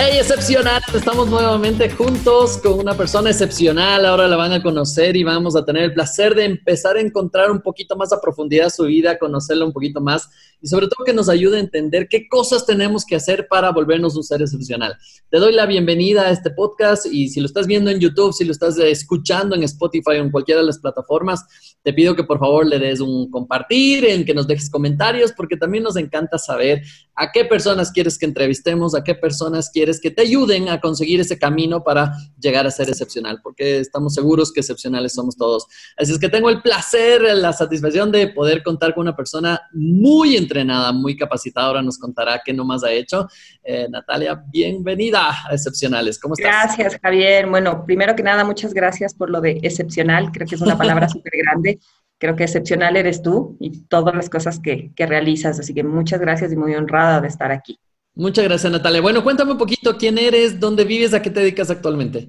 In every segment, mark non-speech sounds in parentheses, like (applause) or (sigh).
Hey, excepcional, estamos nuevamente juntos con una persona excepcional. Ahora la van a conocer y vamos a tener el placer de empezar a encontrar un poquito más a profundidad su vida, conocerla un poquito más y sobre todo que nos ayude a entender qué cosas tenemos que hacer para volvernos un ser excepcional. Te doy la bienvenida a este podcast y si lo estás viendo en YouTube, si lo estás escuchando en Spotify o en cualquiera de las plataformas, te pido que por favor le des un compartir, en que nos dejes comentarios, porque también nos encanta saber a qué personas quieres que entrevistemos, a qué personas quieres que te ayuden a conseguir ese camino para llegar a ser excepcional, porque estamos seguros que excepcionales somos todos. Así es que tengo el placer, la satisfacción de poder contar con una persona muy entrenada, muy capacitada. Ahora nos contará qué nomás ha hecho. Eh, Natalia, bienvenida a Excepcionales. ¿Cómo estás? Gracias, Javier. Bueno, primero que nada, muchas gracias por lo de excepcional. Creo que es una palabra (laughs) súper grande. Creo que excepcional eres tú y todas las cosas que, que realizas. Así que muchas gracias y muy honrada de estar aquí. Muchas gracias, Natalia. Bueno, cuéntame un poquito quién eres, dónde vives, a qué te dedicas actualmente.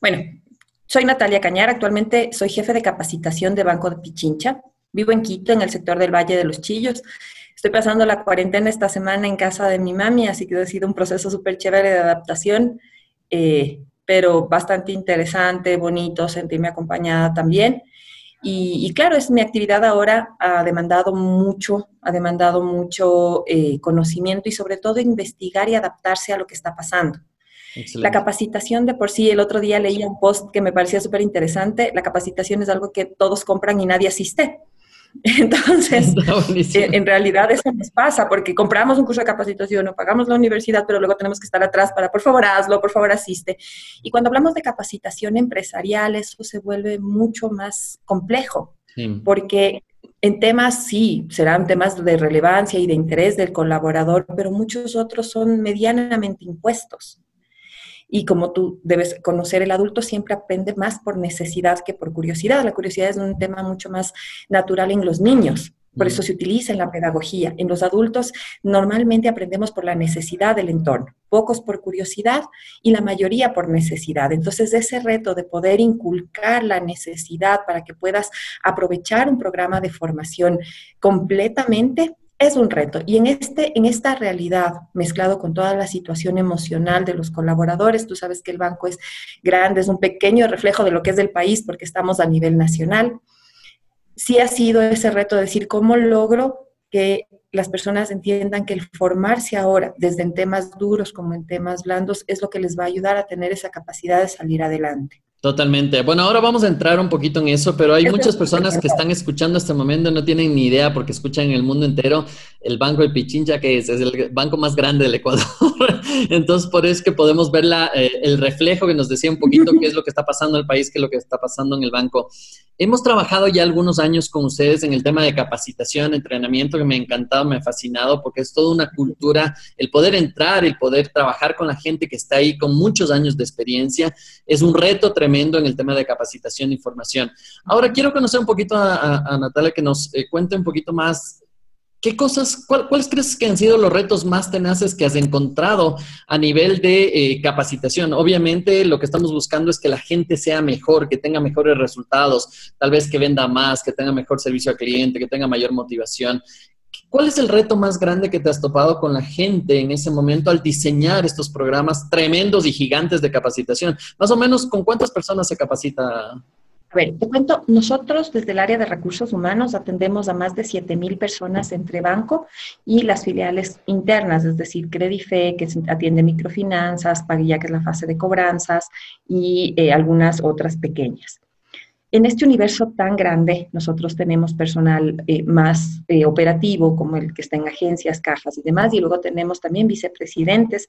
Bueno, soy Natalia Cañar. Actualmente soy jefe de capacitación de Banco de Pichincha. Vivo en Quito, en el sector del Valle de los Chillos. Estoy pasando la cuarentena esta semana en casa de mi mami, así que ha sido un proceso súper chévere de adaptación, eh, pero bastante interesante, bonito, sentirme acompañada también. Y, claro, es mi actividad ahora ha demandado mucho, ha demandado mucho eh, conocimiento y sobre todo investigar y adaptarse a lo que está pasando. La capacitación de por sí, el otro día leí un post que me parecía súper interesante, la capacitación es algo que todos compran y nadie asiste. (laughs) Entonces, (laughs) en realidad eso nos pasa porque compramos un curso de capacitación o pagamos la universidad, pero luego tenemos que estar atrás para, por favor, hazlo, por favor, asiste. Y cuando hablamos de capacitación empresarial, eso se vuelve mucho más complejo, porque en temas sí, serán temas de relevancia y de interés del colaborador, pero muchos otros son medianamente impuestos. Y como tú debes conocer, el adulto siempre aprende más por necesidad que por curiosidad. La curiosidad es un tema mucho más natural en los niños. Por eso se utiliza en la pedagogía. En los adultos normalmente aprendemos por la necesidad del entorno, pocos por curiosidad y la mayoría por necesidad. Entonces, ese reto de poder inculcar la necesidad para que puedas aprovechar un programa de formación completamente es un reto. Y en, este, en esta realidad, mezclado con toda la situación emocional de los colaboradores, tú sabes que el banco es grande, es un pequeño reflejo de lo que es del país porque estamos a nivel nacional. Sí ha sido ese reto de decir cómo logro que las personas entiendan que el formarse ahora, desde en temas duros como en temas blandos, es lo que les va a ayudar a tener esa capacidad de salir adelante. Totalmente. Bueno, ahora vamos a entrar un poquito en eso, pero hay muchas personas que están escuchando este momento, no tienen ni idea porque escuchan en el mundo entero el Banco de Pichincha, que es, el banco más grande del Ecuador. (laughs) Entonces, por eso es que podemos ver la, eh, el reflejo que nos decía un poquito qué es lo que está pasando en el país, qué es lo que está pasando en el banco. Hemos trabajado ya algunos años con ustedes en el tema de capacitación, entrenamiento, que me ha encantado, me ha fascinado, porque es toda una cultura, el poder entrar, el poder trabajar con la gente que está ahí con muchos años de experiencia, es un reto tremendo en el tema de capacitación e información. Ahora quiero conocer un poquito a, Natalia, que nos eh, cuente un poquito más ¿Qué cosas, cuáles crees que han sido los retos más tenaces que has encontrado a nivel de eh, capacitación? Obviamente lo que estamos buscando es que la gente sea mejor, que tenga mejores resultados, tal vez que venda más, que tenga mejor servicio al cliente, que tenga mayor motivación. ¿Cuál es el reto más grande que te has topado con la gente en ese momento al diseñar estos programas tremendos y gigantes de capacitación? Más o menos, ¿con cuántas personas se capacita a ver, te cuento, nosotros desde el área de recursos humanos atendemos a más de 7.000 personas entre banco y las filiales internas, es decir, Credife, que atiende microfinanzas, Paguilla, que es la fase de cobranzas, y eh, algunas otras pequeñas. En este universo tan grande, nosotros tenemos personal eh, más eh, operativo, como el que está en agencias, cajas y demás, y luego tenemos también vicepresidentes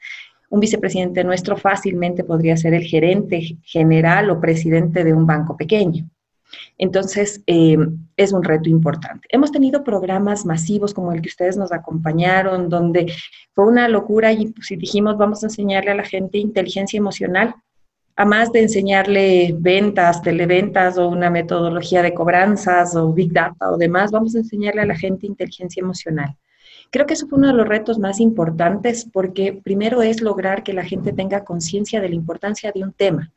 un vicepresidente nuestro fácilmente podría ser el gerente general o presidente de un banco pequeño. Entonces, eh, es un reto importante. Hemos tenido programas masivos como el que ustedes nos acompañaron, donde fue una locura y pues, dijimos, vamos a enseñarle a la gente inteligencia emocional, a más de enseñarle ventas, televentas o una metodología de cobranzas o big data o demás, vamos a enseñarle a la gente inteligencia emocional. Creo que eso fue uno de los retos más importantes porque primero es lograr que la gente tenga conciencia de la importancia de un tema,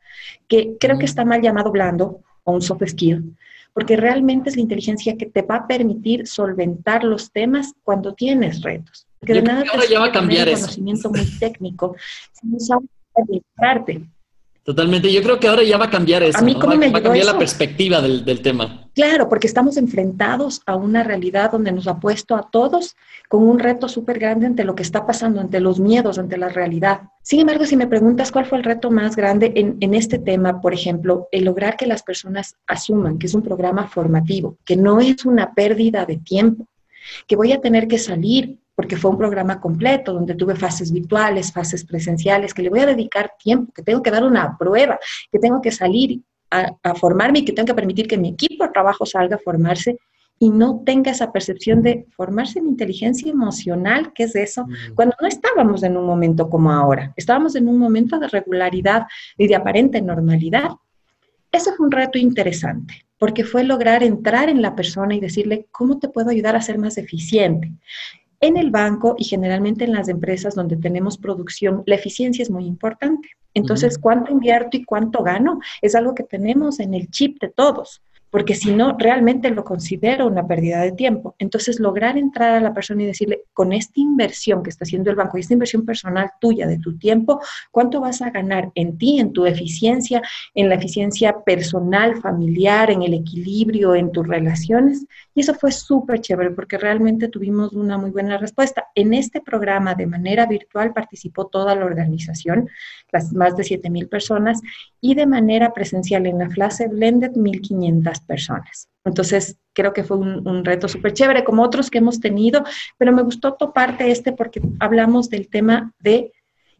que creo que está mal llamado blando o un soft skill, porque realmente es la inteligencia que te va a permitir solventar los temas cuando tienes retos. Porque de nada ya va a cambiar eso. conocimiento muy técnico, si no sabes administrarte. Totalmente. Yo creo que ahora ya va a cambiar eso. A mí, ¿cómo me va a cambiar la perspectiva del, del, tema. Claro, porque estamos enfrentados a una realidad donde nos ha puesto a todos con un reto súper grande ante lo que está pasando, ante los miedos, ante la realidad. Sin embargo, si me preguntas cuál fue el reto más grande en, en este tema, por ejemplo, el lograr que las personas asuman que es un programa formativo, que no es una pérdida de tiempo, que voy a tener que salir porque fue un programa completo donde tuve fases virtuales, fases presenciales, que le voy a dedicar tiempo, que tengo que dar una prueba, que tengo que salir a, formarme y que tengo que permitir que mi equipo de trabajo salga a formarse y no tenga esa percepción de formarse en inteligencia emocional, que es eso, cuando no estábamos en un momento como ahora, estábamos en un momento de regularidad y de aparente normalidad. Ese fue un reto interesante, porque fue lograr entrar en la persona y decirle, ¿cómo te puedo ayudar a ser más eficiente? En el banco y generalmente en las empresas donde tenemos producción, la eficiencia es muy importante. Entonces, cuánto invierto y cuánto gano es algo que tenemos en el chip de todos porque si no, realmente lo considero una pérdida de tiempo. Entonces, lograr entrar a la persona y decirle, con esta inversión que está haciendo el banco y esta inversión personal tuya de tu tiempo, ¿cuánto vas a ganar en ti, en tu eficiencia, en la eficiencia personal, familiar, en el equilibrio, en tus relaciones? Y eso fue súper chévere porque realmente tuvimos una muy buena respuesta. En este programa de manera virtual participó toda la organización, las más de 7.000 personas, y de manera presencial en la clase Blended 1.500 personas. Entonces, creo que fue un, reto súper chévere, como otros que hemos tenido, pero me gustó toparte este porque hablamos del tema de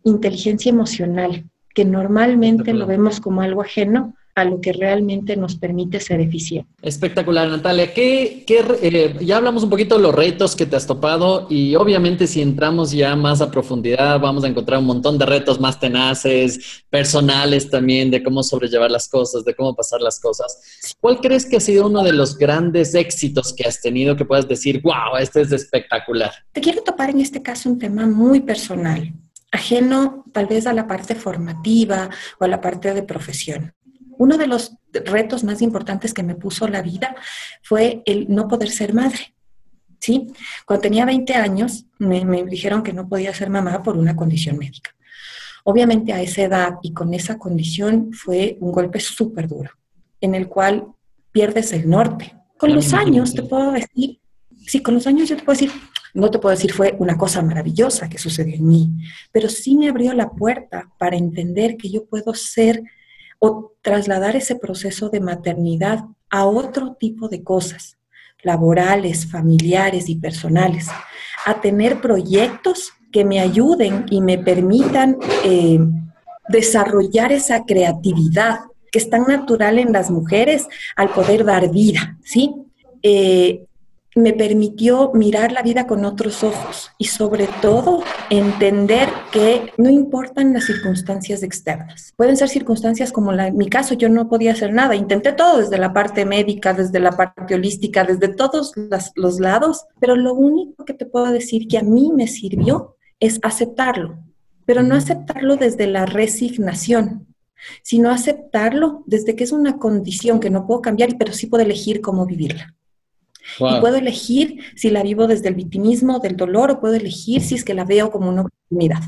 inteligencia emocional, que normalmente lo vemos como algo ajeno, a lo que realmente nos permite ser eficiente. Espectacular, Natalia. ¿Qué, eh, ya hablamos un poquito de los retos que te has topado y obviamente si entramos ya más a profundidad vamos a encontrar un montón de retos más tenaces, personales también, de cómo sobrellevar las cosas, de cómo pasar las cosas. ¿Cuál crees que ha sido uno de los grandes éxitos que has tenido que puedas decir, wow, este es espectacular? Te quiero topar en este caso un tema muy personal ajeno tal vez a la parte formativa o a la parte de profesión. Uno de los retos más importantes que me puso la vida fue el no poder ser madre. ¿sí? Cuando tenía 20 años, me, dijeron que no podía ser mamá por una condición médica. Obviamente a esa edad y con esa condición fue un golpe súper duro, en el cual pierdes el norte. Con los años te puedo decir, sí, con los años yo te puedo decir, no te puedo decir fue una cosa maravillosa que sucedió en mí, pero sí me abrió la puerta para entender que yo puedo ser o trasladar ese proceso de maternidad a otro tipo de cosas, laborales, familiares y personales, a tener proyectos que me ayuden y me permitan eh, desarrollar esa creatividad que es tan natural en las mujeres al poder dar vida, ¿sí? Eh, me permitió mirar la vida con otros ojos y sobre todo entender que no importan las circunstancias externas. Pueden ser circunstancias como la, en mi caso, yo no podía hacer nada. Intenté todo desde la parte médica, desde la parte holística, desde todos los lados, pero lo único que te puedo decir que a mí me sirvió es aceptarlo, pero no aceptarlo desde la resignación, sino aceptarlo desde que es una condición que no puedo cambiar, pero sí puedo elegir cómo vivirla. Y puedo elegir si la vivo desde el victimismo, del dolor, o puedo elegir si es que la veo como una oportunidad.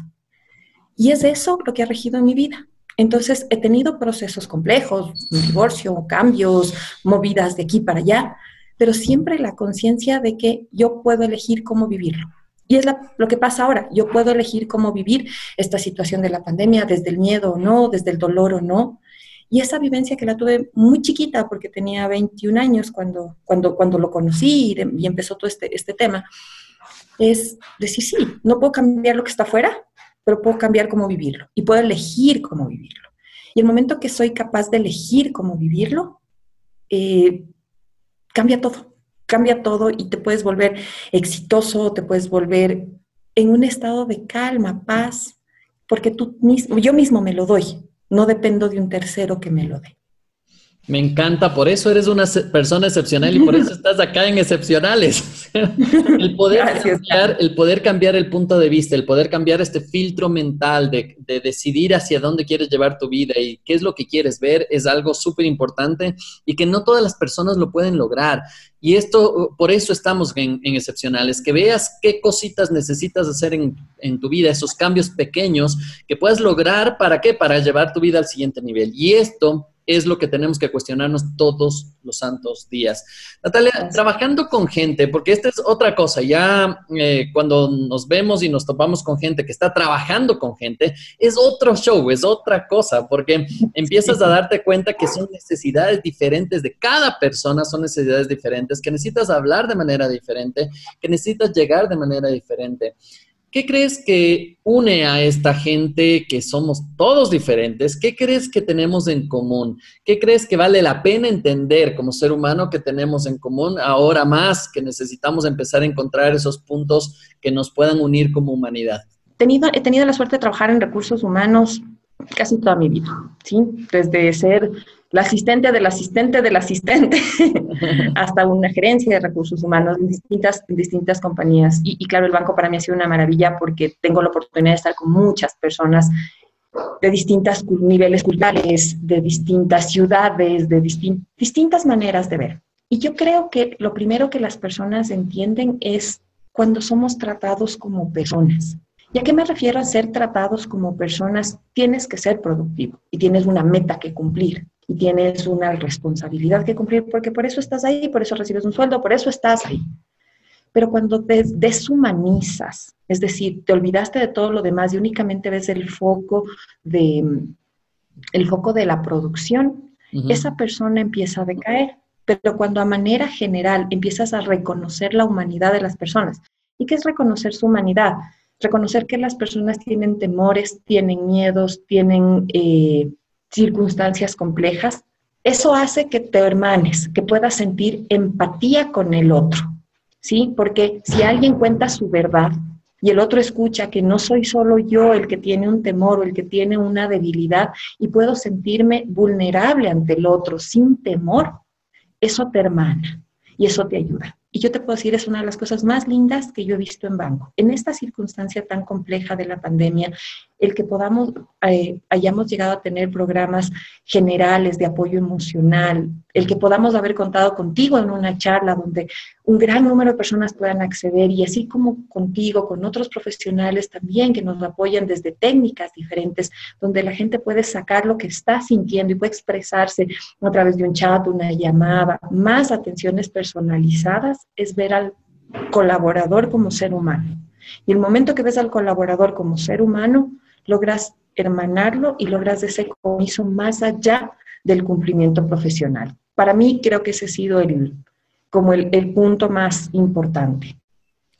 Y es eso lo que ha regido en mi vida. Entonces, he tenido procesos complejos, un divorcio, cambios, movidas de aquí para allá, pero siempre la conciencia de que yo puedo elegir cómo vivirlo. Y es lo que pasa ahora. Yo puedo elegir cómo vivir esta situación de la pandemia, desde el miedo o no, desde el dolor o no, y esa vivencia que la tuve muy chiquita, porque tenía 21 años cuando, cuando, cuando lo conocí y, empezó todo este, este tema, es decir, sí, no puedo cambiar lo que está afuera, pero puedo cambiar cómo vivirlo y puedo elegir cómo vivirlo. Y el momento que soy capaz de elegir cómo vivirlo, eh, cambia todo, cambia todo y te puedes volver exitoso, te puedes volver en un estado de calma, paz, porque tú mismo, yo mismo me lo doy, no dependo de un tercero que me lo dé. Me encanta, por eso eres una persona excepcional y por eso (laughs) estás acá en Excepcionales. (laughs) el, poder cambiar, el poder cambiar el punto de vista, el poder cambiar este filtro mental de, de decidir hacia dónde quieres llevar tu vida y qué es lo que quieres ver es algo súper importante y que no todas las personas lo pueden lograr. Y esto, por eso estamos en, en Excepcionales, que veas qué cositas necesitas hacer en, en tu vida, esos cambios pequeños que puedas lograr, ¿para qué? Para llevar tu vida al siguiente nivel. Y esto es lo que tenemos que cuestionarnos todos los santos días. Natalia, trabajando con gente, porque esta es otra cosa, ya eh, cuando nos vemos y nos topamos con gente que está trabajando con gente, es otro show, es otra cosa, porque (laughs) empiezas a darte cuenta que son necesidades diferentes de cada persona, son necesidades diferentes, que necesitas hablar de manera diferente, que necesitas llegar de manera diferente. ¿Qué crees que une a esta gente que somos todos diferentes? ¿Qué crees que tenemos en común? ¿Qué crees que vale la pena entender como ser humano que tenemos en común ahora más que necesitamos empezar a encontrar esos puntos que nos puedan unir como humanidad? Tenido, he tenido la suerte de trabajar en recursos humanos casi toda mi vida, ¿sí? Desde ser la asistente del asistente del asistente, (laughs) (laughs) hasta una gerencia de recursos humanos en distintas, distintas compañías. Y, claro, el banco para mí ha sido una maravilla porque tengo la oportunidad de estar con muchas personas de distintos niveles culturales, de distintas ciudades, de distintas maneras de ver. Y yo creo que lo primero que las personas entienden es cuando somos tratados como personas. ¿Y a qué me refiero a ser tratados como personas? Tienes que ser productivo y tienes una meta que cumplir y tienes una responsabilidad que cumplir porque por eso estás ahí, por eso recibes un sueldo, por eso estás ahí. Pero cuando te deshumanizas, es decir, te olvidaste de todo lo demás y únicamente ves el foco de, el foco de la producción, esa persona empieza a decaer. Pero cuando a manera general empiezas a reconocer la humanidad de las personas, ¿y qué es reconocer su humanidad? Reconocer que las personas tienen temores, tienen miedos, tienen eh, circunstancias complejas, eso hace que te hermanes, que puedas sentir empatía con el otro, ¿sí? Porque si alguien cuenta su verdad y el otro escucha que no soy solo yo el que tiene un temor o el que tiene una debilidad y puedo sentirme vulnerable ante el otro sin temor, eso te hermana y eso te ayuda. Y yo te puedo decir, es una de las cosas más lindas que yo he visto en banco. En esta circunstancia tan compleja de la pandemia, el que podamos, eh, hayamos llegado a tener programas generales de apoyo emocional, el que podamos haber contado contigo en una charla donde un gran número de personas puedan acceder y así como contigo, con otros profesionales también que nos apoyan desde técnicas diferentes, donde la gente puede sacar lo que está sintiendo y puede expresarse a través de un chat, una llamada, más atenciones personalizadas, es ver al colaborador como ser humano. Y el momento que ves al colaborador como ser humano, logras hermanarlo y logras ese compromiso más allá del cumplimiento profesional. Para mí creo que ese ha sido el, como el, el punto más importante.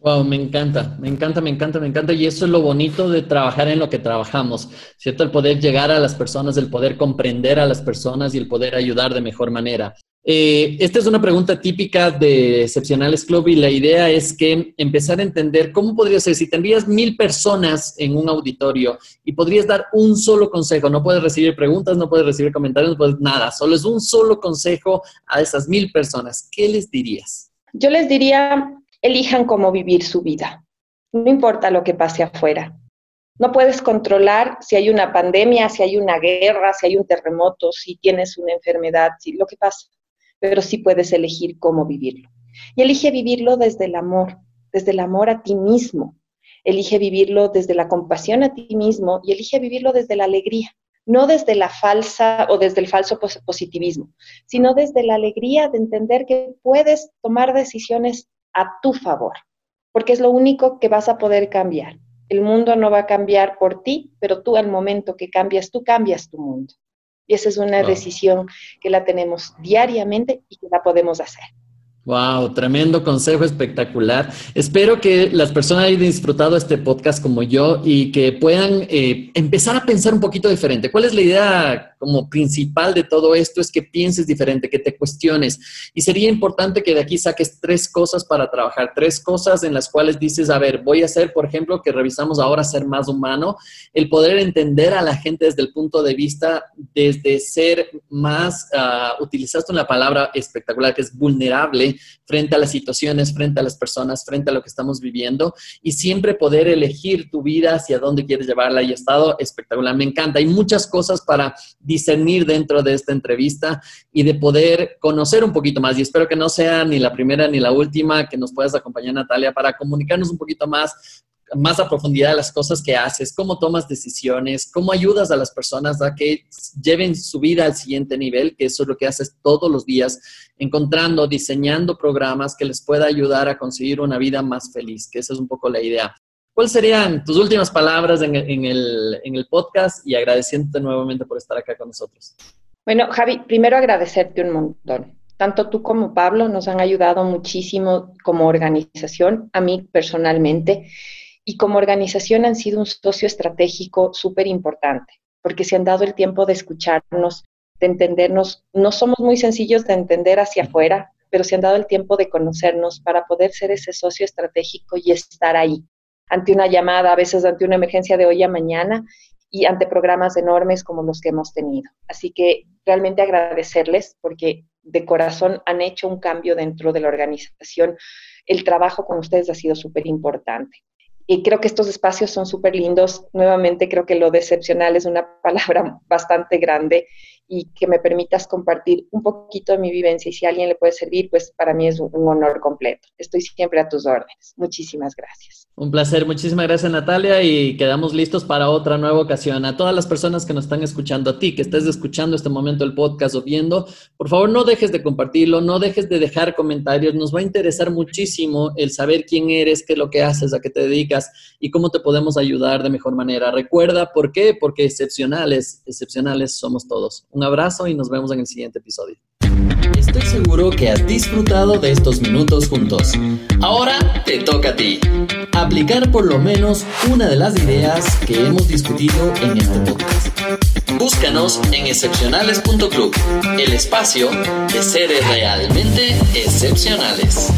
Wow, me encanta, me encanta, me encanta, me encanta. Y eso es lo bonito de trabajar en lo que trabajamos, ¿cierto? El poder llegar a las personas, el poder comprender a las personas y el poder ayudar de mejor manera. Eh, esta es una pregunta típica de Excepcionales Club y la idea es que empezar a entender cómo podría ser si tendrías mil personas en un auditorio y podrías dar un solo consejo. No puedes recibir preguntas, no puedes recibir comentarios, no puedes nada. Solo es un solo consejo a esas mil personas. ¿Qué les dirías? Yo les diría, elijan cómo vivir su vida. No importa lo que pase afuera. No puedes controlar si hay una pandemia, si hay una guerra, si hay un terremoto, si tienes una enfermedad, si lo que pasa pero sí puedes elegir cómo vivirlo. Y elige vivirlo desde el amor, desde el amor a ti mismo. Elige vivirlo desde la compasión a ti mismo y elige vivirlo desde la alegría, no desde la falsa o desde el falso positivismo, sino desde la alegría de entender que puedes tomar decisiones a tu favor, porque es lo único que vas a poder cambiar. El mundo no va a cambiar por ti, pero tú al momento que cambias, tú cambias tu mundo. Y esa es una decisión que la tenemos diariamente y que la podemos hacer. Wow, tremendo consejo espectacular. Espero que las personas hayan disfrutado este podcast como yo y que puedan eh, empezar a pensar un poquito diferente. ¿Cuál es la idea como principal de todo esto es que pienses diferente, que te cuestiones. Y sería importante que de aquí saques tres cosas para trabajar, tres cosas en las cuales dices, a ver, voy a hacer, por ejemplo, que revisamos ahora ser más humano, el poder entender a la gente desde el punto de vista, desde ser más, uh, utilizaste una palabra espectacular que es vulnerable frente a las situaciones, frente a las personas, frente a lo que estamos viviendo y siempre poder elegir tu vida hacia dónde quieres llevarla y estado espectacular. Me encanta. Hay muchas cosas para discernir dentro de esta entrevista y de poder conocer un poquito más. Y espero que no sea ni la primera ni la última, que nos puedas acompañar, Natalia, para comunicarnos un poquito más más a profundidad las cosas que haces, cómo tomas decisiones, cómo ayudas a las personas a que lleven su vida al siguiente nivel, que eso es lo que haces todos los días, encontrando, diseñando programas que les pueda ayudar a conseguir una vida más feliz, que esa es un poco la idea. ¿Cuáles serían tus últimas palabras en, el, en el podcast y agradeciéndote nuevamente por estar acá con nosotros? Bueno, Javi, primero agradecerte un montón. Tanto tú como Pablo nos han ayudado muchísimo como organización, a mí personalmente y como organización han sido un socio estratégico súper importante, porque se han dado el tiempo de escucharnos, de entendernos. No somos muy sencillos de entender hacia afuera, pero se han dado el tiempo de conocernos para poder ser ese socio estratégico y estar ahí, ante una llamada, a veces ante una emergencia de hoy a mañana y ante programas enormes como los que hemos tenido. Así que realmente agradecerles porque de corazón han hecho un cambio dentro de la organización. El trabajo con ustedes ha sido súper importante. Y creo que estos espacios son súper lindos. Nuevamente creo que lo decepcional es una (laughs) palabra bastante grande y que me permitas compartir un poquito de mi vivencia y si a alguien le puede servir, pues para mí es un, honor completo. Estoy siempre a tus órdenes. Muchísimas gracias. Un placer, muchísimas gracias Natalia y quedamos listos para otra nueva ocasión. A todas las personas que nos están escuchando, a ti que estés escuchando este momento el podcast o viendo, por favor no dejes de compartirlo, no dejes de dejar comentarios, nos va a interesar muchísimo el saber quién eres, qué es lo que haces, a qué te dedicas y cómo te podemos ayudar de mejor manera. Recuerda, ¿por qué? Porque excepcionales, excepcionales somos todos. Un abrazo y nos vemos en el siguiente episodio. Estoy seguro que has disfrutado de estos minutos juntos. Ahora te toca a ti. Aplicar por lo menos una de las ideas que hemos discutido en este podcast. Búscanos en excepcionales.club, el espacio de seres realmente excepcionales.